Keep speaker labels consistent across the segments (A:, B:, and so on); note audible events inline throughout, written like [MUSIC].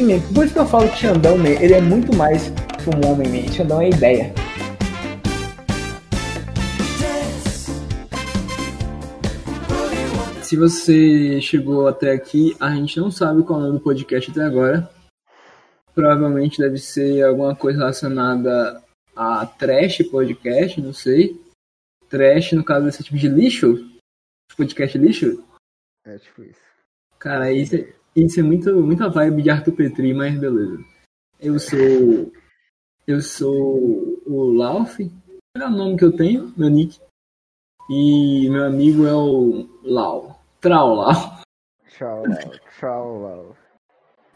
A: E, por isso que eu falo que Xandão, man, ele é muito mais que um homem, man. Xandão é ideia. Se você chegou até aqui, a gente não sabe qual é o nome do podcast até agora. Provavelmente deve ser alguma coisa relacionada a trash podcast, não sei. Trash, no caso desse tipo de lixo? Podcast lixo?
B: É tipo isso.
A: Cara, isso, é- isso é muito, muita vibe de Arthur Petri, mas beleza. Eu sou. Eu sou o Lauf. É o nome que eu tenho, meu nick. E meu amigo é o Lau. Trau Lau.
B: Tchau, Lau. Tchau, Lau.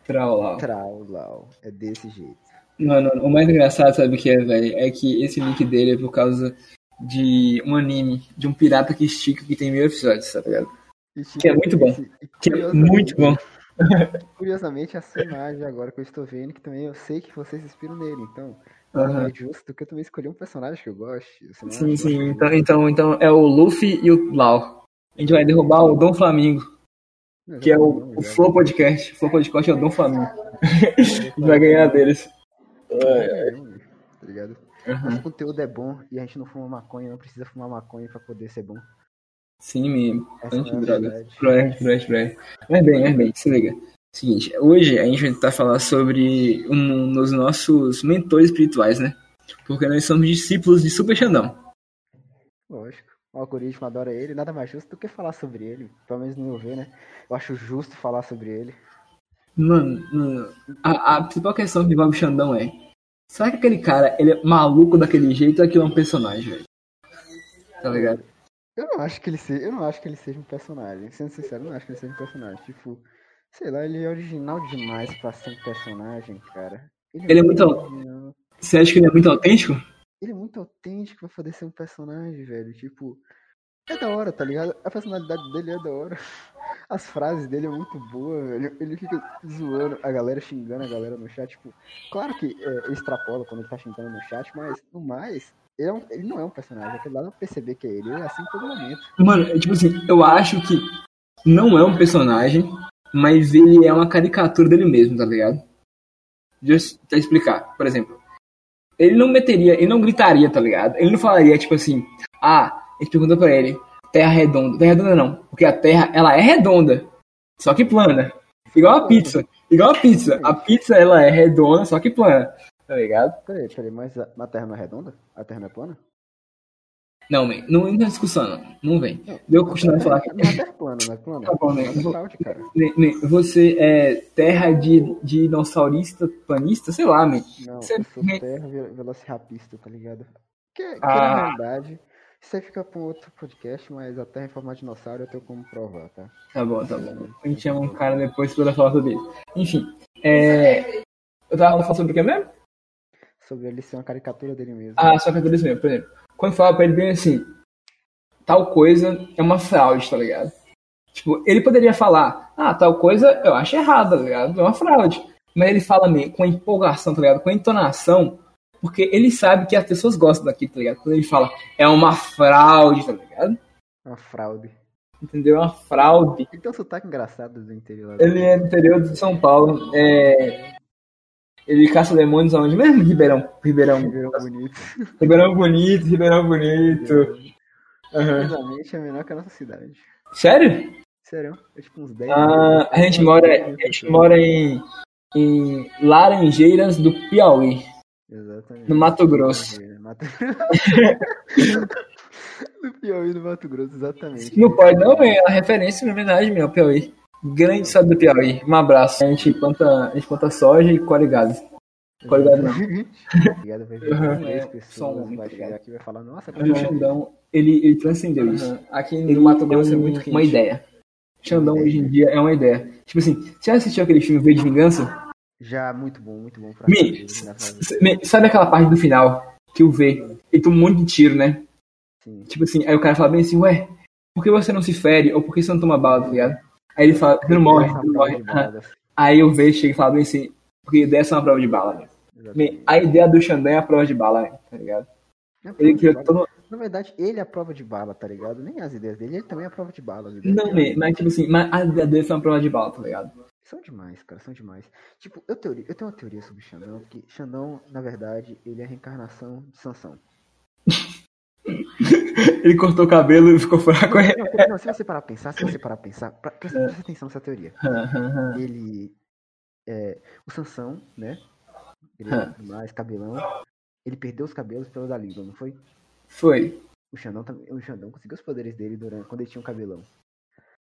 A: Trau Lau.
B: Trau, Lau. É desse jeito.
A: Mano, o mais engraçado, sabe o que é, velho? É que esse nick dele é por causa de um anime, de um pirata que estica que tem mil episódios, tá ligado? Que é muito bom. Que é muito bom. [LAUGHS]
B: Curiosamente, essa imagem agora que eu estou vendo, que também eu sei que vocês se inspiram nele, então. Não é justo que eu também escolhi um personagem que eu não
A: Sim, sim. Então, então, então é o Luffy e o Lau. A gente vai derrubar o Dom Flamingo, que é o, o. Flow Podcast. O Flow Podcast é o Dom Flamingo. A [LAUGHS] gente vai ganhar deles.
B: É, Tá ligado?
A: Aham.
B: Nosso conteúdo é bom e a gente não fuma maconha, não precisa fumar maconha pra poder ser bom.
A: Sim, mesmo.
B: É a
A: Antidroga.
B: verdade.
A: Proeste, proeste, proeste. Mas bem, mas bem, se liga. Seguinte, hoje a gente vai tentar falar sobre um dos nossos mentores espirituais, né? Porque nós somos discípulos de Super Xandão.
B: Lógico. O algoritmo adora ele, nada mais justo do que falar sobre ele. Pelo menos no meu ver, né? Eu acho justo falar sobre ele.
A: Mano, mano, a, a principal questão que envolve o Xandão é: será que aquele cara ele é maluco daquele jeito ou aquilo é um personagem, velho? Tá ligado?
B: Eu não acho que ele seja, eu não acho que ele seja um personagem. Sendo sincero, eu não acho que ele seja um personagem. Tipo, sei lá, ele é original demais pra ser um personagem, cara.
A: Ele é muito-
B: original.
A: Você acha que ele é muito autêntico?
B: Ele é muito autêntico pra poder ser um personagem, velho. Tipo, é da hora, tá ligado? A personalidade dele é da hora. [LAUGHS] As frases dele é muito boa, velho. Ele fica zoando a galera, xingando a galera no chat. Tipo, claro que é, extrapola quando ele tá xingando no chat, mas no mais, ele, é um- ele não é um personagem. Aquele lá não perceber que é ele. Ele é assim em todo momento.
A: Mano, é tipo assim, eu acho que não é um personagem, mas ele é uma caricatura dele mesmo, tá ligado? Deixa eu explicar. Por exemplo, ele não meteria, ele não gritaria, tá ligado? Ele não falaria, tipo assim, ah, gente pergunta pra ele, terra redonda. Terra redonda não, porque a terra, ela é redonda, só que plana. Igual a pizza. Igual a pizza. A pizza, ela é redonda, só que plana. Tá ligado?
B: Peraí, peraí, mas a, a Terra não é redonda? A Terra não é plana?
A: Não, man, não entra discussão, não. Não vem. Deu eu continuar a falar aqui.
B: Não é Terra plana, não é plana?
A: Tá bom?
B: É cara.
A: Ne- ne- Você é terra de dinossaurista, planista, sei lá, man.
B: Não,
A: Você-
B: eu sou terra ve- velocirapista, tá ligado? Que, que
A: Ah.
B: na realidade, isso aí fica pra um outro podcast, mas a Terra em forma de dinossauro eu tenho como provar, tá?
A: Tá bom, tá bom. A gente chama um cara depois pra falar sobre isso. Enfim, é... Eu tava falando sobre o que mesmo?
B: Sobre ele ser uma caricatura dele mesmo.
A: Ah, só que tudo isso mesmo. Por exemplo, quando fala pra ele bem assim, tal coisa é uma fraude, tá ligado? Tipo, ele poderia falar, ah, tal coisa eu acho errado, tá ligado? É uma fraude. Mas ele fala meio com empolgação, tá ligado? Com entonação, porque ele sabe que as pessoas gostam daquilo, tá ligado? Quando ele fala, é uma fraude, tá ligado?
B: Uma fraude.
A: Entendeu? É uma fraude.
B: Ele tem um sotaque engraçado do interior. lá.
A: Ele é do interior de São Paulo. É... Ele caça demônios aonde mesmo? Ribeirão. Ribeirão.
B: Ribeirão bonito.
A: Ribeirão bonito, Ribeirão bonito.
B: Curiosamente é menor que a nossa cidade.
A: Sério?
B: Sério? É tipo uns 10
A: Ah, a gente mora, a gente mora em, em Laranjeiras do Piauí,
B: Exatamente.
A: no Mato Grosso.
B: Mato... [LAUGHS] no Piauí, no Mato Grosso, exatamente.
A: Não pode não, é a referência, na verdade, meu, Piauí. Grande estado do Piauí. Um abraço. A gente planta, a gente planta soja e colhe gado. Colhe gado não. [LAUGHS]
B: Obrigado, ver
A: é,
B: 10
A: só
B: pessoas,
A: um,
B: vai
A: tá
B: chegar
A: ligado?
B: aqui vai falar, nossa,
A: Mas o Xandão, ele, ele transcendeu isso.
C: Aqui
A: Ele
C: no Mato Grosso é muito quente.
A: uma ideia. Xandão hoje em dia é uma ideia. Tipo assim, você já assistiu aquele filme V de Vingança?
B: Já, muito bom, muito bom. Pra
A: Me,
B: fazer, né,
A: me- sabe aquela parte do final que o V, ele toma um monte de tiro, né?
B: Sim.
A: Tipo assim, aí o cara fala bem assim, ué, por que você não se fere? Ou por que você não toma bala, tá ligado? Aí ele fala, você não morre, você não morre. Aí o V chega e fala bem assim, porque dessa é uma prova de bala, né? Bem, A ideia do Xandão é a prova de bala, né? tá ligado?
B: É a
A: Ele criou todo...
B: Na verdade, ele é a prova de bala, tá ligado? Nem as ideias dele, ele também é a prova de bala. as ideias
A: Não, man, mas tipo assim, mas a ideia dele foi uma prova de bala, tá ligado?
B: São demais, cara, são demais. Tipo, eu, teoria, eu tenho uma teoria sobre Xandão, que Xandão, na verdade, ele é a reencarnação de Sansão. [LAUGHS]
A: ele cortou o cabelo e ficou fraco.
B: Não, não, se você parar pra pensar, se você parar pra pensar, pra, presta, presta atenção nessa teoria. ele. É, o Sansão, né? Ele é mais cabelão. Ele perdeu os cabelos pelo Dalila, não foi?
A: Foi.
B: O Xandão, o Xandão conseguiu os poderes dele durante, quando ele tinha um cabelão.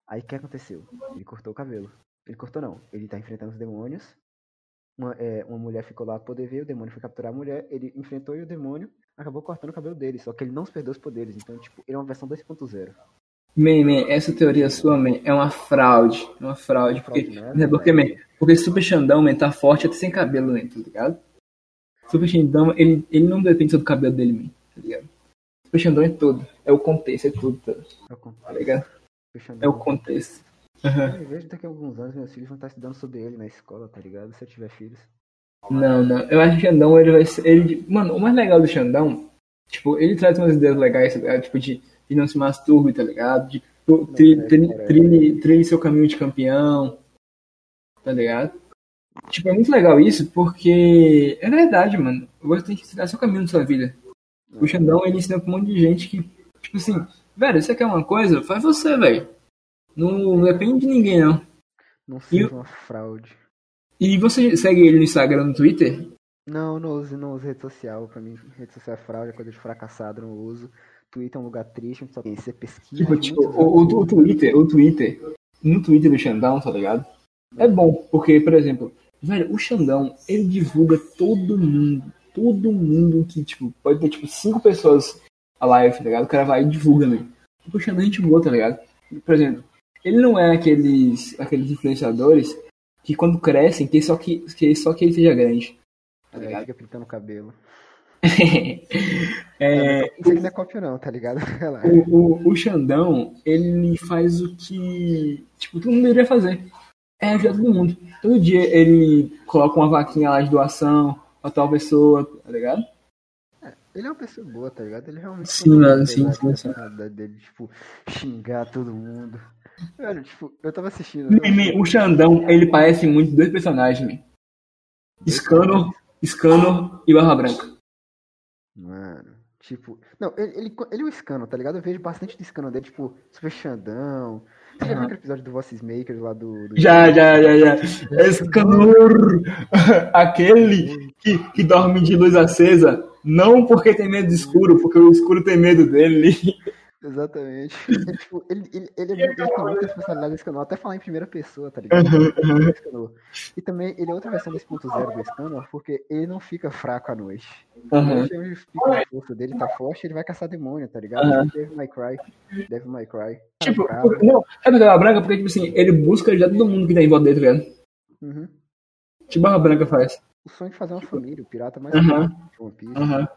B: Aí o que aconteceu? Ele cortou o cabelo. Ele cortou não. Ele tá enfrentando os demônios. Uma, é, uma mulher ficou lá pra poder ver, o demônio foi capturar a mulher, ele enfrentou e o demônio acabou cortando o cabelo dele, só que ele não perdeu os poderes, então, tipo, ele é uma versão 2.0.
A: Man, man, essa teoria sua, man, é uma fraude. É uma fraude. Uma porque, fraude né? porque, man, porque Super Xandão, man, tá forte até sem cabelo, man, tá ligado? Super Xandão, ele, ele não depende só do cabelo dele, man, tá ligado? Super Xandão é tudo. É o contexto, é tudo, tá, é o contexto. tá ligado? É o contexto.
B: Uhum. Eu vejo daqui a alguns anos meus filhos vão estar estudando sobre ele na escola, tá ligado? Se eu tiver filhos.
A: Não, não. Eu acho que o Xandão, ele vai ser. Ele, mano, o mais legal do Xandão, tipo, ele traz umas ideias legais, tá ligado? Tipo, de, de não se masturbe, tá ligado? De trilhe, trilhe, trilhe seu caminho de campeão, tá ligado? Tipo, é muito legal isso, porque é verdade, mano. Você tem que trilhar seu caminho na sua vida. O Xandão, ele ensina pra um monte de gente que, tipo assim, velho, você quer uma coisa? Faz você, velho. Não depende de ninguém, não.
B: Não seja uma fraude.
A: E você segue ele no Instagram, no Twitter?
B: Não, não uso, não uso rede social. Pra mim, rede social é fraude, é coisa de fracassado, não uso. Twitter é um lugar triste, só que você pesquisa.
A: Tipo, tipo o, o, o, Twitter, o Twitter, no Twitter do Xandão, tá ligado? É bom, porque, por exemplo, velho, o Xandão, ele divulga todo mundo, todo mundo que, tipo, pode ter, tipo, cinco pessoas a live, tá ligado? O cara vai e divulga, né? Tipo, o Xandão é gente boa, tá ligado? Por exemplo, ele não é aqueles, aqueles influenciadores que quando crescem, que só que, que só que ele seja grande.
B: Tá ligado? Ele fica pintando o cabelo. [LAUGHS]
A: é,
B: isso aqui não é cópia não, tá ligado? [LAUGHS]
A: o, o, o Xandão, ele faz o que tipo, todo mundo deveria fazer. É ajudar todo mundo. Todo dia ele coloca uma vaquinha lá de doação pra tal pessoa, tá ligado?
B: É, ele é uma pessoa boa, tá ligado? Ele realmente.
A: Sim, mano, sim, sim, sim.
B: Dele, tipo, xingar todo mundo. Velho, tipo, eu tava assistindo.
A: o Xandão, ele parece muito dois personagens, man. Scanner, Scanner e Barra Branca.
B: Mano, tipo. Não, ele, ele, ele é o Scanner, tá ligado? Eu vejo bastante do Scanner dele, tipo, Super Xandão. Você já viu aquele episódio do Voices Makers lá do. do...
A: Já, já, já, já. É Scanner! [LAUGHS] Aquele que, que dorme de luz acesa. Não porque tem medo de escuro, porque o escuro tem medo dele.
B: Exatamente. Ele, [LAUGHS] tipo, ele, ele, ele, é muito, ele tem muita responsabilidade desse canal, até falar em primeira pessoa, tá ligado? Uhum, E também ele é outra versão desse ponto zero do Scannor, porque ele não fica fraco à noite. Uhum. Ele fica a força dele tá forte, ele vai caçar demônio, tá ligado? Uhum. Devil May Cry. Devil May Cry.
A: Tipo, não, é Barra Branca porque, tipo assim, ele busca já todo mundo que tá em volta dele, tá ligado? Uhum. Tipo Barra Branca faz.
B: O sonho de fazer uma família, o pirata mais uhum. One Piece.
A: Uhum.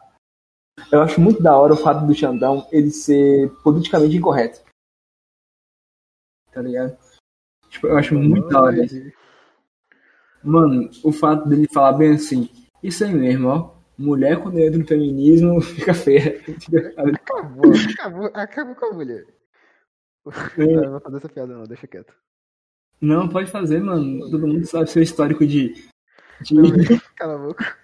A: Eu acho muito da hora o fato do Xandão ele ser politicamente incorreto. Tá ligado? Tipo, eu acho muito da hora isso. Mano, o fato dele falar bem assim, isso aí mesmo, ó. Mulher quando entra no feminismo [LAUGHS] fica feia.
B: Acabou, acabou, acabou com a mulher. É. Não, vou fazer essa piada não, deixa quieto.
A: Não, pode fazer, mano. Todo mundo sabe seu histórico de. de... [LAUGHS]
B: Cala a boca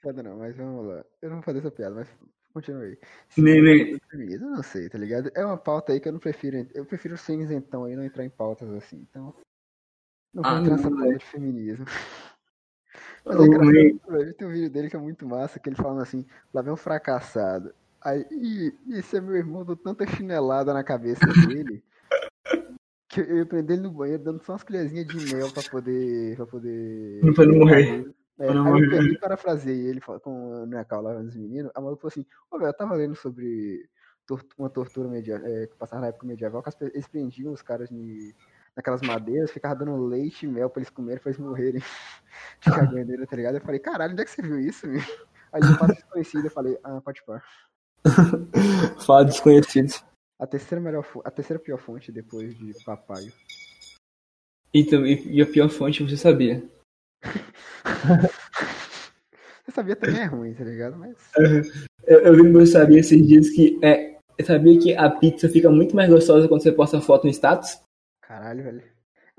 B: piada não, mas vamos lá. Eu não vou fazer essa piada, mas continue aí.
A: Nem,
B: Eu não sei, tá ligado? É uma pauta aí que eu não prefiro. Eu prefiro ser isentão aí, não entrar em pautas assim. Então. Não vou ah, entrar nessa pauta de feminismo. [LAUGHS] Mas é engraçado, tem um vídeo dele que é muito massa, que ele falando assim, lá vem um fracassado. Aí, e, esse é meu irmão, dou tanta chinelada na cabeça dele. que eu ia prender ele no banheiro dando só umas colherzinhas de mel pra poder. pra poder.
A: Não pra não morrer.
B: É, aí eu peguei parafraseei ele com Cal lá dos meninos. A maluca falou assim: Ô, velho, eu tava lendo sobre uma tortura medieval, é, que passava na época medieval, que eles prendiam os caras de, naquelas madeiras, ficavam dando leite e mel pra eles comerem, pra eles morrerem [LAUGHS] de caganeira, tá ligado? Eu falei: caralho, onde é que você viu isso, meu? Aí eu passo desconhecido, eu falei: ah, pode pôr. [LAUGHS]
A: Fala desconhecidos.
B: A terceira, melhor, a terceira pior fonte depois de papai.
A: Então, e, e a pior fonte você sabia? [LAUGHS] [LAUGHS]
B: Você sabia também é ruim, tá ligado? Mas...
A: Eu, eu vi no meu sabia esses dias que é, eu sabia que a pizza fica muito mais gostosa quando você posta foto no status.
B: Caralho, velho.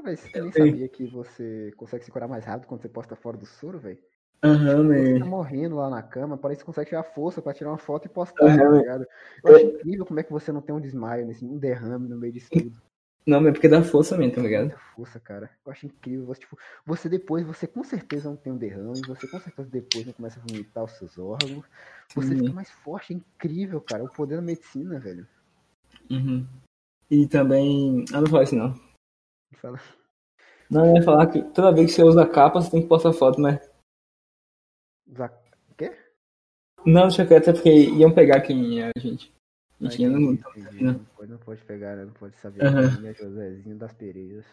B: Véi, você nem sabia que você consegue se curar mais rápido quando você posta fora do soro, velho?
A: Aham,
B: Você
A: man.
B: tá morrendo lá na cama, parece que você consegue tirar força pra tirar uma foto e postar,
A: Aham.
B: tá ligado? Eu acho incrível como é que você não tem um desmaio, nesse, um derrame no meio disso [LAUGHS] tudo.
A: Não, mas é porque dá força mesmo, tá ligado?
B: Muita força, cara. Eu acho incrível. Você, tipo, você depois, você com certeza não tem um derrame, você com certeza depois não começa a vomitar os seus órgãos. Você
A: Sim.
B: fica mais forte, é incrível, cara. O poder da medicina, velho.
A: Uhum. E também. Ah, não fala isso não.
B: Fala.
A: Não, eu ia falar que toda vez que você usa capa, você tem que postar foto, mas.
B: Usar- O quê?
A: Não, deixa quieto, é porque iam pegar quem é a gente. Mentira, não.
B: entendi, entendi.
A: não.
B: Não pode, não pode pegar, né? Não pode saber. Nome é Josézinho das Pereiras.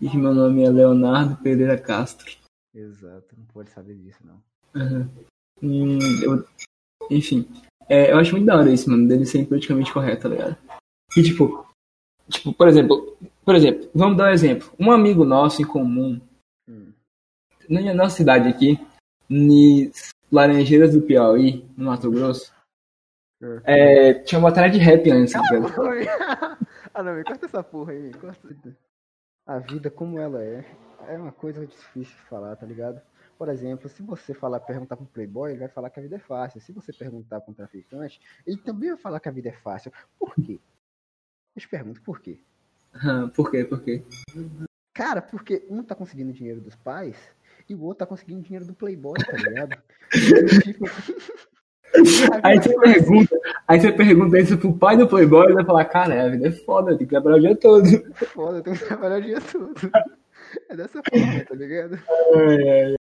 A: E meu nome é Leonardo Pereira Castro.
B: Exato, não pode saber disso, não.
A: Uhum. Hum, eu- Enfim. É, eu acho muito da hora isso, mano, dele ser politicamente correto, tá ligado? E tipo. Tipo, por exemplo. Por exemplo, vamos dar um exemplo. Um amigo nosso em comum,
B: Hum.
A: na nossa cidade aqui, em Laranjeiras do Piauí, no Mato Grosso, é, tinha uma batalha de rap antes, [LAUGHS]
B: ah, não, me corta essa porra aí, corta. A vida como ela é, é uma coisa difícil de falar, tá ligado? Por exemplo, se você falar, perguntar pro playboy, ele vai falar que a vida é fácil. Se você perguntar pra um traficante, ele também vai falar que a vida é fácil. Por quê? Eu te pergunto por quê? [LAUGHS]
A: Por quê? Por quê?
B: Cara, porque um tá conseguindo dinheiro dos pais e o outro tá conseguindo dinheiro do playboy, tá ligado? [LAUGHS] tipo,
A: Aí você pergunta, aí você pergunta isso pro pai do Playboy, ele vai falar, cara, a vida é foda, tem que trabalhar o dia todo.
B: foda, eu tenho que trabalhar o dia todo. É dessa forma, tá ligado?
A: Ai.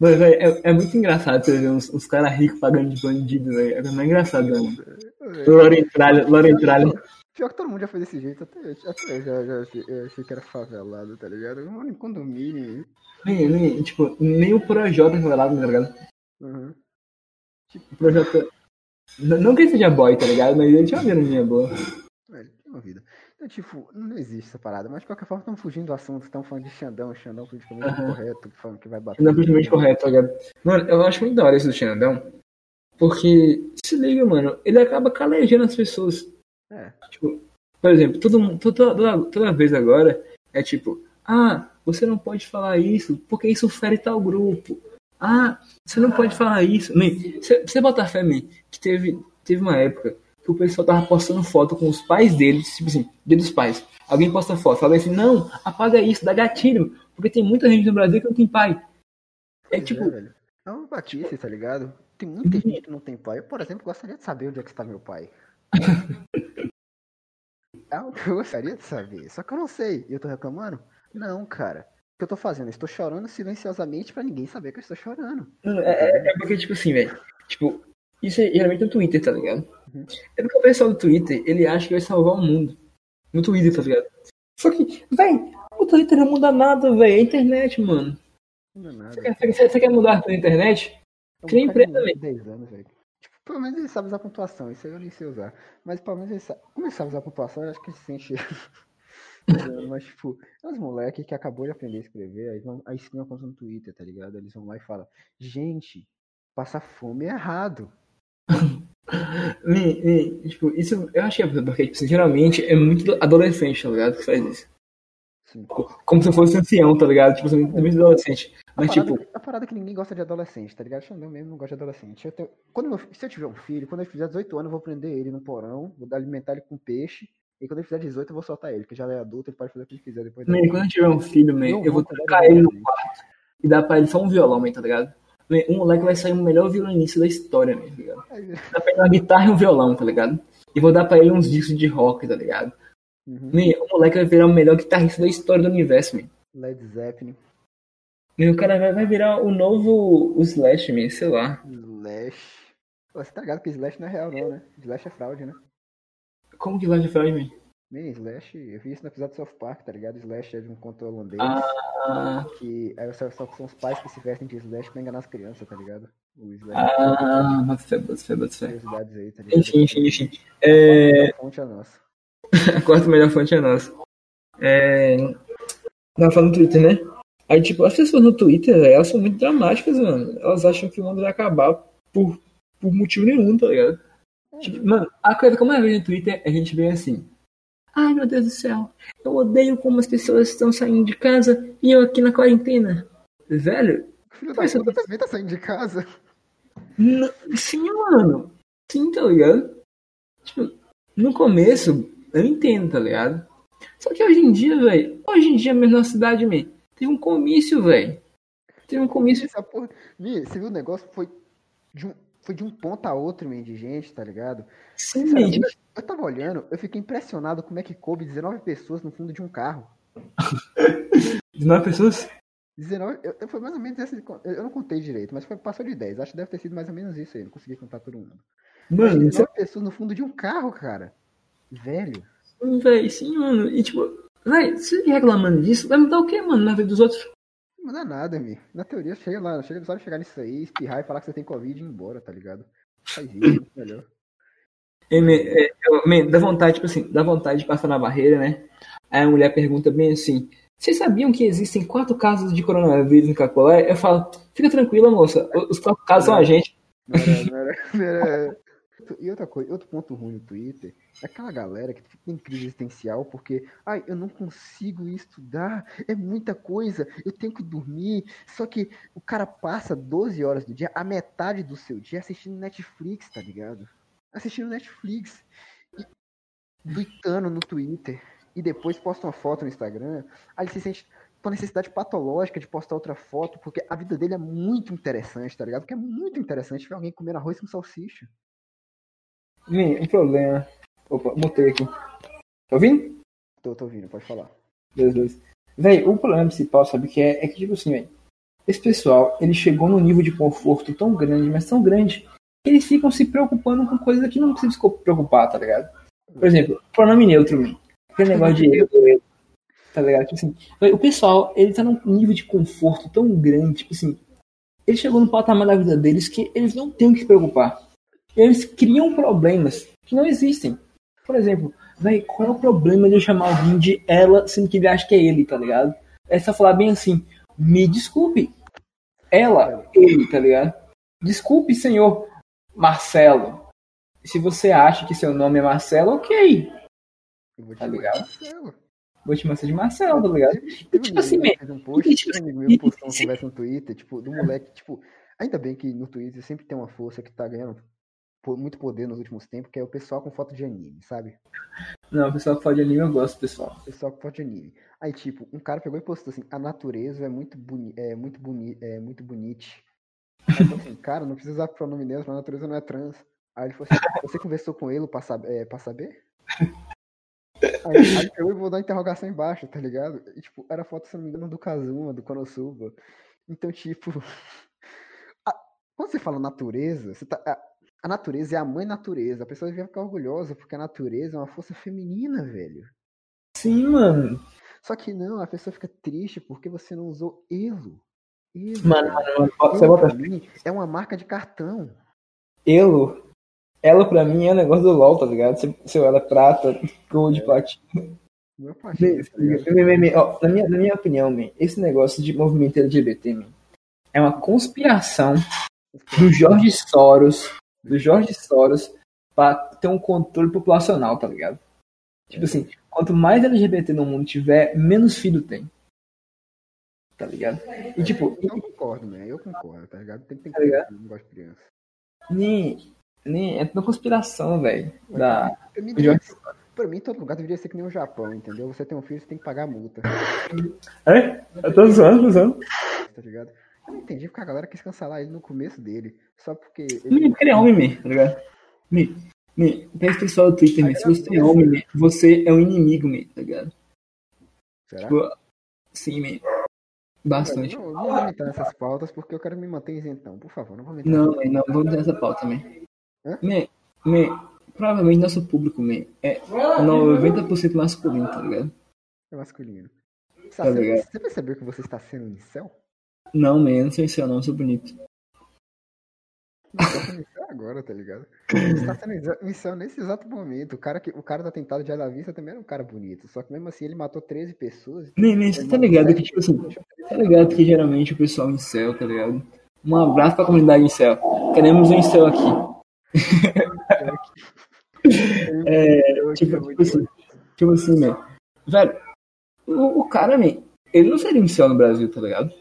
A: Mas, velho, é, é muito engraçado você ver uns, uns caras ricos pagando de bandido, velho. É mais engraçado, mano. Lorentralha, Lorentralha.
B: Pior que todo mundo já foi desse jeito, até, até eu já, já achei, eu achei que era favelado, tá ligado? Eu moro em condomínio.
A: Nem, nem, tipo, nem o Projota é favelado, tá ligado?
B: Uhum.
A: N- Não que ele seja boy, tá ligado? Mas ele tinha uma graninha boa.
B: Velho, tem uma vida. Então, tipo, não existe essa parada, mas de qualquer forma estamos fugindo do assunto, estamos falando de Xandão, Xandão politicamente
A: Aham.
B: correto, falando que vai bater.
A: É politicamente correto, tá ligado? Mano, eu acho muito da hora isso do Xandão. Porque, se liga, mano, ele acaba calejando as pessoas.
B: É,
A: Tipo, por exemplo, todo, toda, toda, toda vez agora é tipo, ah, você não pode falar isso porque isso fere tal grupo. Ah, você não pode falar isso. Man, você, você bota fé, man, que teve, teve uma época que o pessoal tava postando foto com os pais deles, tipo assim, dia dos pais. Alguém posta foto, fala assim, não, apaga isso, dá gatilho, porque tem muita gente no Brasil que não tem pai. É
B: pois
A: tipo,
B: velho. É uma batice, tá ligado? Tem muita gente que não tem pai. Eu, por exemplo, gostaria de saber onde é que está meu pai. [LAUGHS] É algo que eu gostaria de saber, só que eu não sei. E eu tô reclamando? Não, cara. O que eu tô fazendo? Eu estou chorando silenciosamente pra ninguém saber que eu estou chorando.
A: Não, é, é- é porque, tipo assim, velho. Tipo, isso é geralmente no Twitter, tá ligado?
B: Uhum.
A: É porque o pessoal do Twitter, ele acha que vai salvar o mundo. No Twitter, tá ligado? Só que, velho, o Twitter não muda nada, velho. É a internet, mano.
B: Não é nada.
A: Você quer, você- você quer mudar pela internet? Cria empresa, velho.
B: 10 anos, velho. Tipo, pelo menos ele sabe usar pontuação, isso aí eu nem sei usar. Mas pelo menos ele sabe. Como ele sabe usar pontuação, eu acho que ele se sente. Mas, tipo, é uns moleques que acabou de aprender a escrever, aí, vão, aí escrevem uma conta no Twitter, tá ligado? Eles vão lá e falam, gente, passar fome é errado. [LAUGHS]
A: Me- me- tipo, isso eu achei porque, tipo, geralmente é muito adolescente, tá ligado? Que faz isso.
B: Sim.
A: Como se fosse ancião, tá ligado? Tipo, muito adolescente.
B: A
A: Mas,
B: parada,
A: tipo,
B: a parada é que ninguém gosta de adolescente, tá ligado? Xandão mesmo não gosta de adolescente. Eu tenho- quando meu- se eu tiver um filho, quando ele fizer 18 anos, eu vou prender ele no porão, vou alimentar ele com peixe, e quando ele fizer 18, eu vou soltar ele, porque já é adulto, ele pode fazer o que ele quiser depois.
A: man, quando eu tiver um filho, man, eu vou
B: de
A: ele no quarto e dar pra ele só um violão, man, tá ligado? Man, um moleque vai sair o melhor violinista da história, man, tá ligado? Dá pra ele uma guitarra e um violão, tá ligado? E vou dar pra ele uns discos de rock, tá ligado?
B: Uhum.
A: Man, o moleque vai virar o melhor guitarrista da história do universo, man.
B: Led Zeppelin,
A: Man, o cara vai, vai virar o novo o Slash, man, sei lá.
B: Slash. Você tá ligado que Slash não é real, não, né? Slash é fraude, né?
A: Como que Slash faz, man?
B: Man, Slash, eu vi isso no episódio do South Park, tá ligado? Slash é de um conto holandês.
A: Ah,
B: Que aí só, só são os pais que se vestem de Slash pra enganar as crianças, tá ligado? O Slash
A: ah, bota fé, bota fé, bota fé.
B: curiosidades aí, tá ligado?
A: Enfim, enfim, enfim. É...
B: A fonte é nossa.
A: A [LAUGHS] quarta melhor fonte é nossa. É. Não, falando no Twitter, né? Aí, tipo, as pessoas no Twitter, elas são muito dramáticas, mano. Elas acham que o mundo vai acabar por, por motivo nenhum, tá ligado? Tipo, mano, a coisa que eu mais vejo no Twitter é a gente bem assim. Ai meu Deus do céu, eu odeio como as pessoas estão saindo de casa e eu aqui na quarentena. Velho,
B: Filho da puta também tá saindo de casa.
A: sim, mano. Sim, tá ligado? Tipo, no começo, eu entendo, tá ligado? Só que hoje em dia, velho, hoje em dia mesmo na cidade, man, teve um comício, velho. Teve um comício.
B: Essa porra. Mi, você viu o negócio? Foi de um, foi de um ponto a outro, man, de gente, tá ligado?
A: Sim,
B: eu tava olhando, eu fiquei impressionado como é que coube 19 pessoas no fundo de um carro. [LAUGHS]
A: 19 pessoas?
B: 19, eu, eu- foi mais ou menos essa. Eu não contei direito, mas foi, passou de 10. Acho que deve ter sido mais ou menos isso aí. Não consegui contar todo mundo.
A: Mano, isso
B: 19 pessoas no fundo de um carro, cara. Velho.
A: Véi, sim, mano. E tipo, véi, se reclamando disso, vai mudar o quê, mano, na vida dos outros?
B: Não muda nada, Mi. Na teoria, chega lá, chega só de chegar nisso aí, espirrar e falar que você tem Covid e ir embora, tá ligado? Faz isso, [LAUGHS] melhor.
A: É, me- é, dá vontade, tipo assim, dá vontade de passar na barreira, né? Aí a mulher pergunta bem assim: Vocês sabiam que existem quatro casos de coronavírus no Cacolé? Eu falo, fica tranquila, moça. Os quatro casos são a gente.
B: Não era, não era, não era- E outra coisa, outro ponto ruim no Twitter é aquela galera que tem crise existencial porque, ai, eu não consigo estudar, é muita coisa, eu tenho que dormir. Só que o cara passa 12 horas do dia, a metade do seu dia assistindo Netflix, tá ligado? Assistindo Netflix. E tweetando no Twitter. E depois posta uma foto no Instagram. Aí ele se sente com necessidade patológica de postar outra foto, porque a vida dele é muito interessante, tá ligado? Porque é muito interessante ver alguém comendo arroz com salsicha.
A: Me, um problema. Opa, mutei aqui. Tá ouvindo?
B: Tô, tô ouvindo, pode falar.
A: Deus, Deus. Véi, o problema principal, sabe que é? É que, tipo assim, véi, esse pessoal, ele chegou num nível de conforto tão grande, mas tão grande, que eles ficam se preocupando com coisas que não precisam se preocupar, tá ligado? Por exemplo, pronome neutro, man. Aquele negócio de eu, eu, tá ligado? Tipo assim, véi, o pessoal, ele tá num nível de conforto tão grande, tipo assim, ele chegou num patamar da vida deles que eles não têm o que se preocupar. Eles criam problemas que não existem. Por exemplo, Véi, qual é o problema de eu chamar alguém de ela, sendo que ele acha que é ele, tá ligado? É só falar bem assim, me desculpe. Ela, ele, tá ligado? Desculpe, senhor Marcelo. Se você acha que seu nome é Marcelo, ok. Tá ligado? Vou te chamar de Marcelo, tá ligado?
B: Um
A: tipo assim,
B: fez um post,
A: e tipo
B: um amigo
A: assim,
B: meu postou uma conversa no Twitter, tipo, do moleque, tipo, ainda bem que no Twitter sempre tem uma força que tá ganhando muito poder nos últimos tempos, que é o pessoal com foto de anime, sabe?
A: Não, o pessoal que fala de anime eu gosto, pessoal.
B: Pessoal com foto de anime. Aí, tipo, um cara pegou e postou assim, a natureza é muito boni é muito boni é muito bonite. Aí eu assim, cara, não precisa usar pronome neutro, a natureza não é trans. Aí ele falou assim, você conversou com ele pra, sab é, pra saber? Aí, aí pegou e vou dar interrogação embaixo, tá ligado? E, tipo, era foto, se não me engano, do Kazuma, do Konosuba. Então, tipo, [LAUGHS] a- quando você fala natureza, você tá, a, a natureza é a mãe natureza. A pessoa devia ficar orgulhosa, porque a natureza é uma força feminina, velho.
A: Sim, mano.
B: Só que não, a pessoa fica triste porque você não usou elo. Elo,
A: Mano, mano, mano. Você bota
B: pra mim é uma marca de cartão.
A: Elo. Elo pra mim é um negócio do LOL, tá ligado? Se, se ela [LAUGHS] é prata, gold, platina.
B: Meu paixão, tá
A: na, minha, na minha opinião, man, esse negócio de movimento LGBT man, é uma conspiração do Jorge Soros, do Jorge Soros, pra ter um controle populacional, tá ligado? Tipo assim, quanto mais LGBT no mundo tiver, menos filho tem. Tá ligado? E tipo,
B: Eu concordo, né? Eu concordo, tá ligado? Tem que ter
A: Tá
B: criança, não gosto de criança.
A: nem, nem é uma conspiração, velho. Da...
B: Pra mim, pra todo lugar deveria ser que nem o Japão, entendeu? Você tem um filho, você tem que pagar multa,
A: É? Eu tô zoando, tô zoando.
B: tá ligado? Eu não entendi porque a galera quis cancelar ele no começo dele. Só porque ele.
A: porque ele é homem, me, tá ligado? Me, me, pensa pessoal do Twitter, me. Se você é homem, me, você é um inimigo, me, tá ligado?
B: Será?
A: Tipo, sim, me. Bastante.
B: Não, não vou entrar nessas pautas porque eu quero me manter isentão. Por favor, não vou entrar
A: Não, não, vamos ter essa pauta, me.
B: Hã?
A: Me, me, provavelmente nosso público, me, é 90% masculino, tá ligado?
B: É masculino. Você,
A: Tá ligado.
B: você percebeu que você está sendo incel?
A: Não, me, eu não sou incel, não, eu sou bonito.
B: Incel agora, tá ligado? Está sendo incel nesse exato momento. O cara, que, o cara da tentada de Ela Vista também era um cara bonito. Só que mesmo assim ele matou 13 pessoas.
A: Me, me, você tá ligado que, tipo assim, tá ligado que geralmente o pessoal incel, tá ligado? Um abraço pra comunidade incel. Queremos um incel aqui. [LAUGHS] É, tipo,
B: chamo
A: tipo
B: de-
A: assim, Tipo assim, man. Velho, o, o cara, man, ele não seria incel no Brasil, tá ligado?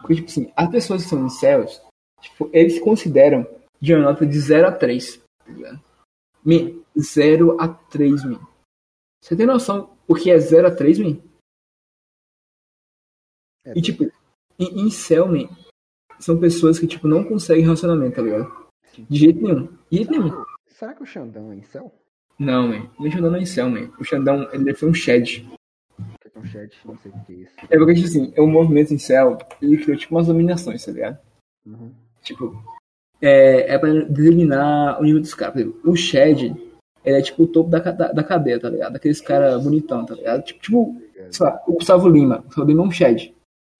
A: Porque, tipo assim, as pessoas que são incels, tipo, eles consideram de uma nota de 0 a 3, tá ligado? Man, 0 a 3, man. Você tem noção o que é 0 a 3, man?
B: É,
A: E, tipo, em, céu, man, são pessoas que, tipo, não conseguem relacionamento, tá ligado? De jeito nenhum. De jeito nenhum.
B: Será que o Xandão é incel?
A: Não, man. O Xandão não é incel, man. O Xandão, ele foi um shed.
B: O que é que é um chat? Não sei o que é isso.
A: É porque, tipo assim, é um movimento incel, ele criou, tipo, umas dominações, tá ligado?
B: Uhum.
A: Tipo, é, é pra determinar o nível dos caras. O shed, ele é, tipo, o topo da, da, da cadeia, tá ligado? Daqueles caras bonitão, tá ligado? Tipo, tipo, sei lá, o Gustavo Lima. O Gustavo Lima é um shed.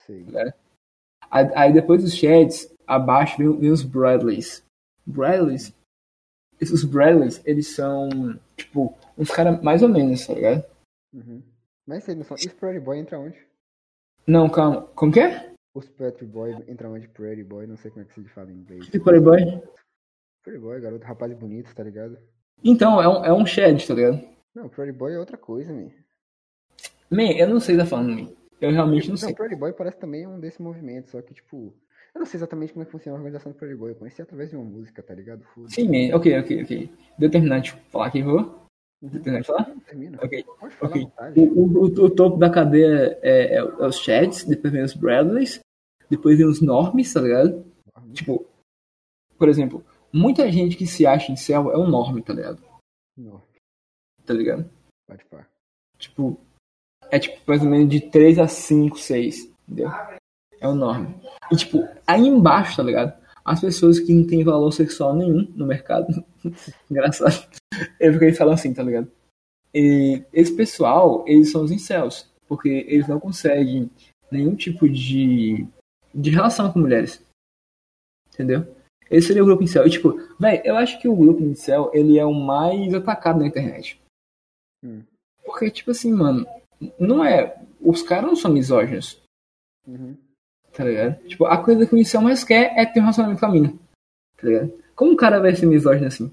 B: Sei.
A: Aí, aí depois dos Sheds, abaixo vem, vem os Bradleys. Bradleys, esses Bradleys, eles são, tipo, uns caras mais ou menos, tá ligado?
B: Uhum. Mas sei, não são. E os Pretty Boy entra onde?
A: Não, calma. Como que é?
B: Os Pretty Boy entra onde? Pretty Boy, não sei como é que se fala em inglês.
A: Que Playboy?
B: Pretty Boy, garoto, rapaz bonito, tá ligado?
A: Então, é um, é um Shed, tá ligado?
B: Não, Pretty Boy é outra coisa, man.
A: Man, eu não sei tá falando, man. Eu realmente não sei.
B: Não, Pretty Boy parece também um desse movimento, só que, tipo, eu não sei exatamente como é que funciona a organização do Pretty Boy. Eu conheci através de uma música, tá ligado? Foda.
A: Sim, man. Ok, ok, ok. Deu terminar de falar aqui, por
B: Uhum. Termina.
A: Ok.
B: Pode falar
A: ok.
B: à vontade.
A: O, o, o- topo da cadeia é, é, é os Sheds, depois vem os Bradleys, depois vem os Normies, tá ligado? Tipo, por exemplo, muita gente que se acha em céu é um norme, tá ligado?
B: Não,
A: Tá ligado?
B: pode pá.
A: Tipo, é tipo mais ou menos de 3 a 5, 6, entendeu? É o norme. E tipo, aí embaixo, tá ligado? As pessoas que não têm valor sexual nenhum no mercado. [LAUGHS] Engraçado. Porque eles falam assim, tá ligado? E esse pessoal, eles são os incels. Porque eles não conseguem nenhum tipo de, de relação com mulheres. Entendeu? Esse seria o grupo incel. E tipo, velho, eu acho que o grupo incel, ele é o mais atacado na internet.
B: Hum.
A: Porque, tipo assim, mano, não é. Os caras não são misóginos,
B: Uhum.
A: Tá ligado? Tipo, a coisa que o incel mais quer é ter um relacionamento com a mina. Tá ligado? Como um cara vai ser misógino assim?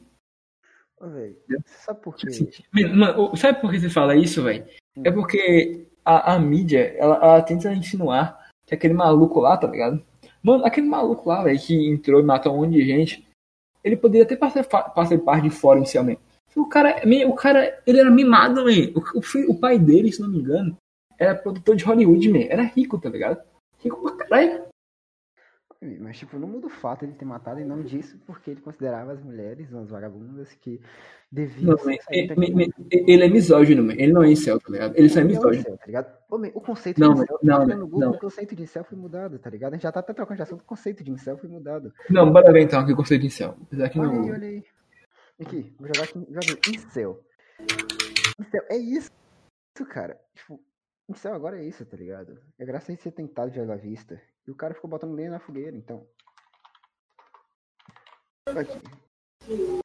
B: Ô, você sabe por quê?
A: Tipo assim, mano, sabe por que você fala isso, velho? É porque a, a mídia, ela, ela tenta insinuar que aquele maluco lá, tá ligado? Mano, aquele maluco lá, velho, que entrou e matou um monte de gente, ele poderia até passar, passar parte de fora inicialmente. O cara, o cara, ele era mimado, man. O, o, o pai dele, se não me engano, era produtor de Hollywood, man. Era rico, tá ligado? Rico pra
B: Mas, tipo, não muda o fato de ele ter matado em nome disso, porque ele considerava as mulheres umas vagabundas que deviam
A: Não,
B: ser
A: man,
B: saídas
A: ele, man, ele é misógino, man. Ele não é incel, tá ligado? Ele só é
B: não
A: misógino.
B: tá ligado? O conceito
A: Não,
B: de incel,
A: não,
B: tá no Google,
A: não.
B: o conceito de incel foi mudado, tá ligado? A gente já tá até trocando de assunto, o conceito de incel foi mudado.
A: Não, bora ver então aqui o conceito de incel. Apesar que
B: Olha
A: não.
B: aí, olha aí. Aqui, vou jogar aqui, joga incel. Incel, é isso, isso, cara. Tipo, incel agora é isso, tá ligado? É graças a ele ser tentado de à vista. E o cara ficou botando lenha na fogueira, então. Aqui.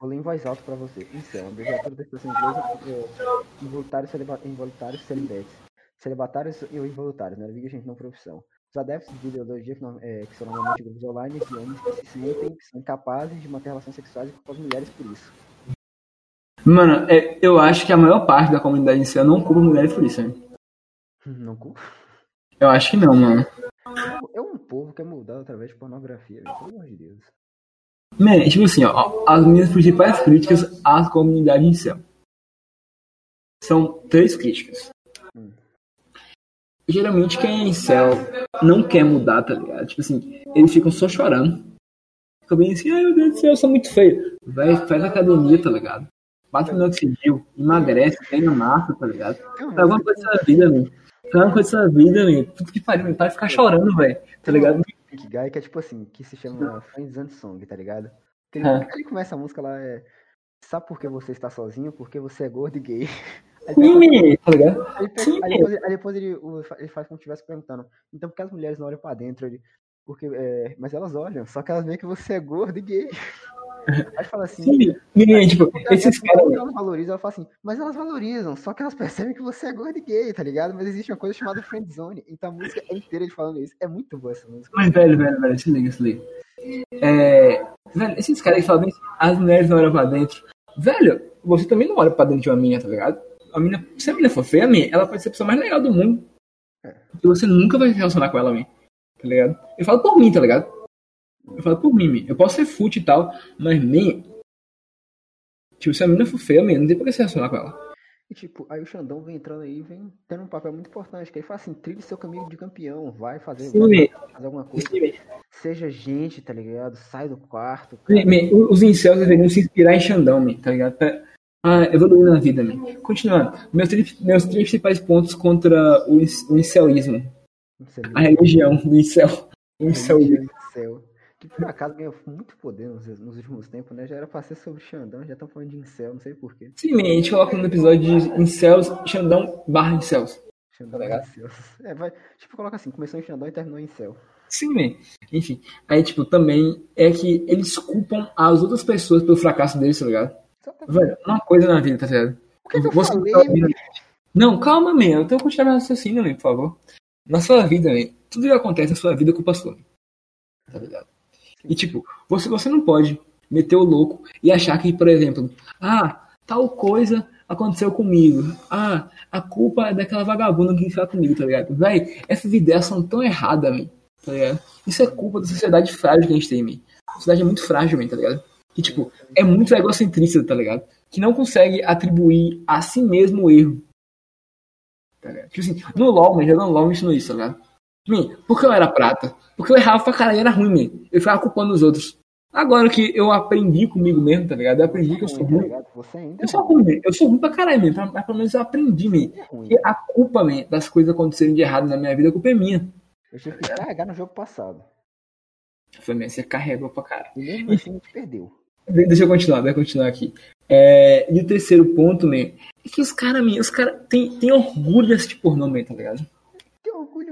B: Vou ler em voz alta pra você. Incel, abreviatura da expressão inglesa é, involuntários, celiba, involuntários celibates. Celibatários e involuntários, né? Vigente não profissão. Os adeptos de ideologia que, não- é, que são normalmente grupos online de homens que se sentem são incapazes de manter relações sexuais com as mulheres por isso.
A: Mano, é, eu acho que a maior parte da comunidade incel não culpa mulheres por isso, né?
B: Não culpa.
A: Eu acho que não, mano.
B: É um povo que é moldado através de pornografia. Pelo amor de Deus.
A: Man, tipo assim, ó, as minhas principais críticas à comunidade incel. São três críticas.
B: Hum.
A: Geralmente quem é incel não quer mudar, tá ligado? Tipo assim, eles ficam só chorando. Ficam bem assim, ai meu Deus do céu, eu sou muito feio. Vai, faz academia, tá ligado? Bate no minoxidil, emagrece, ganha massa, tá ligado? Faz alguma coisa da vida, man. Da sua vida, man. Tudo que pariu. Para de ficar chorando, velho. Tá ligado?
B: Guy que é tipo assim, que se chama Friends and Song, tá ligado? Que Ele,
A: Ah.
B: ele começa a música lá, é. Sabe por que você está sozinho? Porque você é gordo e gay. [LAUGHS] Aí,
A: Sim, tá ligado?
B: aí, pega-
A: Sim,
B: aí depois, aí depois ele, ele faz como se estivesse perguntando. Então por que as mulheres não olham pra dentro? Ele, porque, é, mas elas olham, só que elas veem que você é gordo e gay. [LAUGHS] Aí fala assim.
A: Sim, man, tipo, esses
B: as
A: caras,
B: valorizam, ela fala assim, mas elas valorizam, só que elas percebem que você é gordo e gay, tá ligado? Mas existe uma coisa chamada friend zone, então a música é inteira ele falando isso. É muito boa essa música.
A: Mas, velho, velho, velho, se liga, se liga. É, velho, esses caras que falam bem, as mulheres não olham pra dentro. Velho, você também não olha pra dentro de uma minha, tá ligado? a mina, se a mina for feia, man, ela pode ser a pessoa mais legal do mundo.
B: É.
A: E você nunca vai se relacionar com ela, man. Tá ligado? Eu falo por mim, tá ligado? Eu falo por mim, man. Eu posso ser fute e tal, mas, man. Tipo, se a mina for feia, man, não tem por que se relacionar com ela.
B: E tipo, aí o Xandão vem entrando aí, vem tendo um papel muito importante, que ele fala assim, trilhe seu caminho de campeão, vai fazer,
A: Sim,
B: vai fazer alguma coisa.
A: Sim.
B: Seja gente, tá ligado? Sai do quarto.
A: Man, man, Os incels deveriam se inspirar em Xandão, man, tá ligado? Pra ah, evoluir na vida, man. Continuando. Meus três, meus três principais pontos contra o, o incelismo. A religião do incel. O incelismo.
B: Que por acaso ganhou muito poder nos, nos últimos tempos, né? Já era pra ser sobre Xandão, já estão falando de incel, não sei porquê.
A: Sim, a gente coloca no episódio de incels, Xandão barra incels.
B: Xandão
A: Tá ligado?
B: incel. É, vai, tipo, coloca assim, começou em Xandão e terminou em céu.
A: Sim, man. Enfim. Aí, tipo, também é que eles culpam as outras pessoas pelo fracasso deles, tá ligado? Velho, uma coisa na vida, tá ligado?
B: O que, que eu
A: Você
B: falei,
A: tá ouvindo-? Não, calma, man. Eu que continuar meu raciocínio, man, por favor. Na sua vida, man, tudo que acontece na sua vida é culpa sua. Tá ligado? E tipo, você, você não pode meter o louco e achar que, por exemplo, ah, tal coisa aconteceu comigo. Ah, a culpa é daquela vagabunda que está comigo, tá ligado? Véi, essas ideias são tão erradas, man, tá ligado? Isso é culpa da sociedade frágil que a gente tem, man. A sociedade é muito frágil, man, tá ligado? Que, tipo, é muito egocentrista, tá ligado? Que não consegue atribuir a si mesmo o erro. Tá ligado? Tipo assim, no LoL, man, jogando LoL, me ensinou isso, tá ligado? Man, porque eu era prata? Porque eu errava pra caralho, era ruim, man. Eu ficava culpando os outros. Agora que eu aprendi comigo mesmo, tá ligado? Eu aprendi que eu sou
B: Ruim, tá
A: Eu sou ruim, man. Eu sou ruim pra caralho, man. Mas pelo menos eu aprendi, man.
B: é.
A: Que a culpa, man, das coisas acontecerem de errado na minha vida, a culpa é minha.
B: Eu tive que carregar no jogo passado.
A: Falei, man, você carregou pra caralho.
B: E mesmo assim gente perdeu.
A: De- Deixa eu continuar, deixa eu continuar aqui. É, e o terceiro ponto, man, é que os caras, man, os caras têm tem orgulho de assistir pornô, man, tá ligado?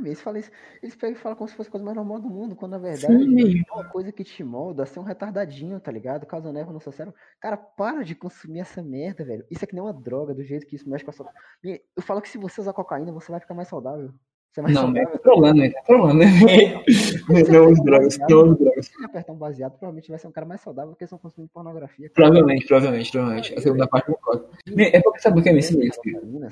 B: Orgulho mesmo. Fala isso, eles pegam e falam como se fosse a coisa mais normal do mundo, quando na verdade
A: Sim,
B: é uma coisa que te molda ser um retardadinho, tá ligado? Caso a neva no seu cérebro. Cara, para de consumir essa merda, velho. Isso é que nem uma droga, do jeito que isso mexe com a sua. Eu falo que se você usar cocaína, você vai ficar mais saudável. Você é
A: Não,
B: saudável.
A: tá trolando, tá trolando, né? [LAUGHS] Não, as drogas, não, as drogas.
B: Se ele apertar um baseado, provavelmente vai ser um cara mais saudável porque eles estão consumindo pornografia.
A: Provavelmente, provavelmente, provavelmente. A segunda parte eu concordo. É porque sabe o que é isso mesmo?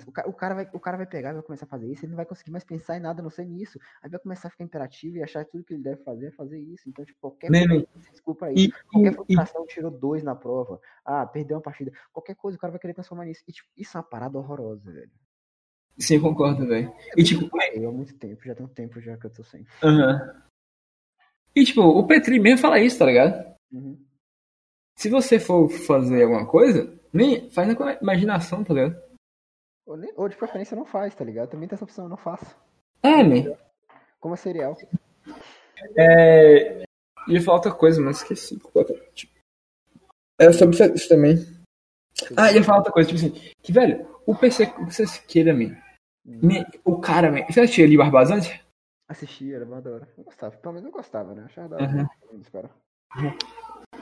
B: O ca- o cara, vai, o cara vai pegar e vai começar a fazer isso, ele não vai conseguir mais pensar em nada não ser nisso. Aí vai começar a ficar imperativo e achar que tudo que ele deve fazer é fazer isso. Então, tipo, qualquer coisa, desculpa aí.
A: E,
B: Qualquer frustração tirou dois na prova. Ah, perdeu uma partida. Qualquer coisa o cara vai querer transformar nisso. E, tipo, isso é uma parada horrorosa, velho.
A: Sim, eu concordo, velho. E tipo,
B: Eu há muito tempo, já tem um tempo já que eu tô sem.
A: aham. E tipo, o Petri mesmo fala isso, tá ligado?
B: Uhum.
A: Se você for fazer alguma coisa, nem faz com a imaginação, tá ligado?
B: Ou, nem- ou de preferência não faz, tá ligado? Também tem essa opção, não faça.
A: É, man.
B: Como é cereal.
A: É. Ia falar outra coisa, mas esqueci. completamente. É sobre isso- isso também. Ah, ia falar outra coisa, tipo assim, que velho, o PC, o PC Siqueira, man, man, o cara, man, você assistiu ali Barbazante?
B: Assisti, era uma da hora. Eu gostava. Pelo menos eu gostava, né? Achava da hora.
A: Uhum.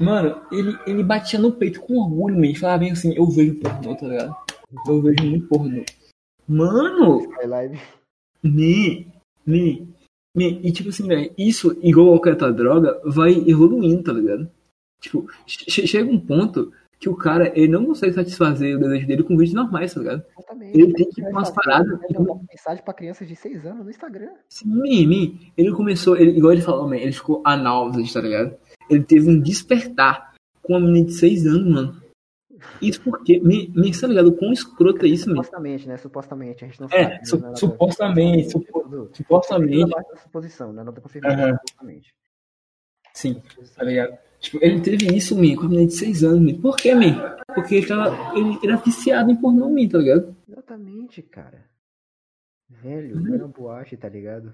A: Mano, ele, ele batia no peito com orgulho, man, e falava bem assim, eu vejo pornô, tá ligado? Eu vejo muito pornô. Mano,
B: Sky Live.
A: me, me, me, e tipo assim, velho, isso, igual qualquer outra droga, vai evoluindo, tá ligado? Tipo, che- chega um ponto que o cara, ele não consegue satisfazer o desejo dele com vídeos normais, tá ligado?
B: Exatamente.
A: Ele tem que ir pra umas paradas.
B: vai mandar mensagem pra crianças de 6 anos no Instagram.
A: Sim, me, ele começou, ele, igual ele falou, man, ele ficou anáuseas, tá ligado? Ele teve um despertar com uma menina de 6 anos, mano. Isso porque, me, me tá ligado? O quão escroto é isso, man?
B: Supostamente, né? Supostamente. A gente não
A: É,
B: sabe. né?
A: su-
B: Não é nada-
A: supostamente, supostamente,
B: tudo abaixo da suposição, né? Nada confirmado.
A: Aham.
B: Supostamente.
A: sim, tá ligado? Tipo, ele teve isso, man, com a menina de 6 anos, man. Por quê, man? Porque ele tava, ele, era viciado em pornô, man, tá ligado?
B: Exatamente, cara. Velho,
A: Uhum.
B: vai na boate, tá ligado?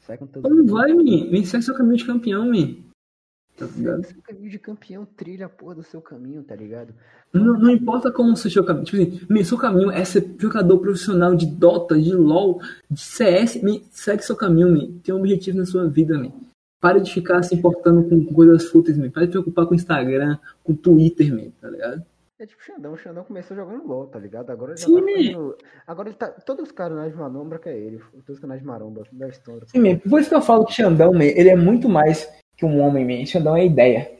B: Sai com todo
A: Como vai, man? Segue seu caminho de campeão, man. Tá ligado?
B: Seu caminho de campeão trilha a porra do seu caminho, tá ligado?
A: Não, não importa como seja o seu caminho. Tipo assim, meu, seu caminho é ser jogador profissional de Dota, de LoL, de CS. Me, segue seu caminho, me. Tem um objetivo na sua vida, me. Para de ficar se importando com coisas fúteis, me. Para de preocupar com Instagram, com Twitter, me. Tá ligado?
B: É tipo o Xandão, o Xandão começou jogando LOL, tá ligado? Agora ele
A: Sim,
B: tá fazendo... Agora ele tá. Todos os canais de Manombra que é ele. Todos os canais de Maromba, da história.
A: Sim, me. Por isso que eu falo que Xandão, me, ele é muito mais que um homem, me. Xandão é ideia.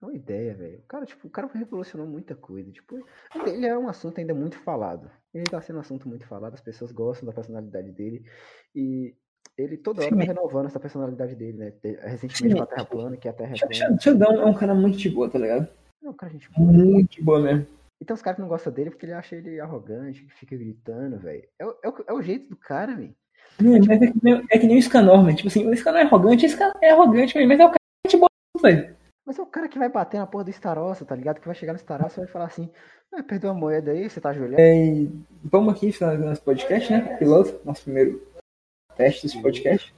B: É uma ideia, velho. O cara, tipo, o cara revolucionou muita coisa. Tipo, ele é um assunto ainda muito falado. Ele tá sendo um assunto muito falado, as pessoas gostam da personalidade dele. E ele toda hora
A: Sim.
B: tá renovando essa personalidade dele, né? Te- Recentemente com a Terra plana, que a Terra é plana.
A: É um cara muito de boa, tá ligado?
B: Não, cara, gente. boa.
A: Muito de boa mesmo.
B: E tem uns caras que não gostam dele porque ele acha ele arrogante, que fica gritando, velho. É, o- é, é o jeito do cara, velho.
A: Não, mas é que, nem, é que nem o Scanor, né? Tipo assim, o Scanor é arrogante, esse cara é arrogante, mas é o cara de boa, velho.
B: Mas é o cara que vai bater na porra do Starossa, tá ligado? Que vai chegar no Starossa e vai falar assim: ah, perdeu a moeda aí, você tá ajoelhando.
A: É, vamos aqui finalizar nosso podcast, né? Piloto, nosso primeiro teste desse podcast.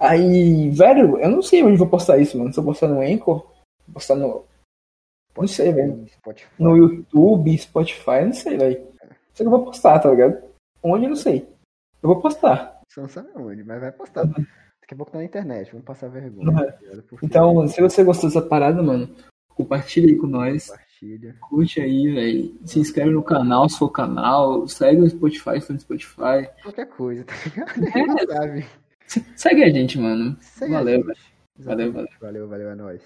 A: Aí, velho, eu não sei onde vou postar isso, mano. Se eu postar no Anchor, vou postar no. Não sei, velho. No YouTube, Spotify, não sei, velho. Sei que eu vou postar, tá ligado? Onde eu não sei. Eu vou postar.
B: Você não sabe onde, mas vai postar. Daqui a pouco tá na internet, vamos passar vergonha.
A: Uhum.
B: tá
A: Então, se você gostou dessa parada, mano, compartilha aí com nós.
B: Compartilha.
A: Curte aí, velho. Se inscreve no canal, se for canal. Segue no Spotify, se for no Spotify.
B: Qualquer coisa, tá ligado? Não sabe.
A: Se- Segue a gente, mano.
B: Segue
A: Valeu, velho. Valeu, valeu.
B: Valeu, valeu, é nóis.